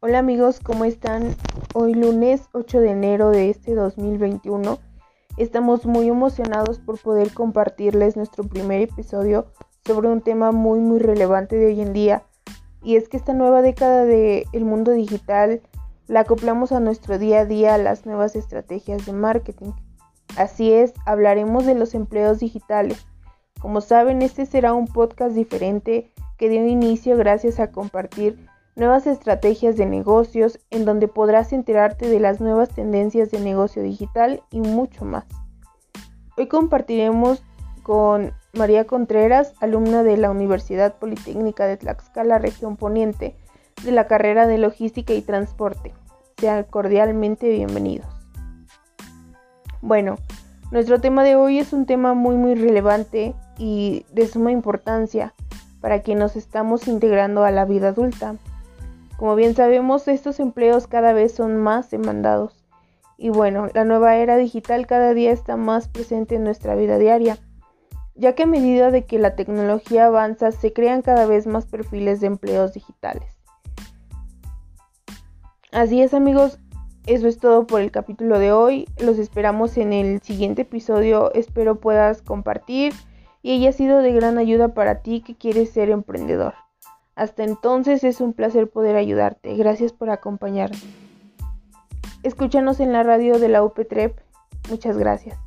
Hola amigos, ¿cómo están? Hoy lunes 8 de enero de este 2021 estamos muy emocionados por poder compartirles nuestro primer episodio sobre un tema muy muy relevante de hoy en día y es que esta nueva década del mundo digital la acoplamos a nuestro día a día a las nuevas estrategias de marketing. Así es, hablaremos de los empleos digitales. Como saben, este será un podcast diferente que dio inicio gracias a compartir nuevas estrategias de negocios en donde podrás enterarte de las nuevas tendencias de negocio digital y mucho más. Hoy compartiremos con María Contreras, alumna de la Universidad Politécnica de Tlaxcala, región poniente, de la carrera de Logística y Transporte. Sean cordialmente bienvenidos. Bueno, nuestro tema de hoy es un tema muy muy relevante y de suma importancia para quienes nos estamos integrando a la vida adulta. Como bien sabemos, estos empleos cada vez son más demandados. Y bueno, la nueva era digital cada día está más presente en nuestra vida diaria, ya que a medida de que la tecnología avanza se crean cada vez más perfiles de empleos digitales. Así es amigos, eso es todo por el capítulo de hoy. Los esperamos en el siguiente episodio. Espero puedas compartir y haya sido de gran ayuda para ti que quieres ser emprendedor. Hasta entonces es un placer poder ayudarte. Gracias por acompañarme. Escúchanos en la radio de la UPTREP. Muchas gracias.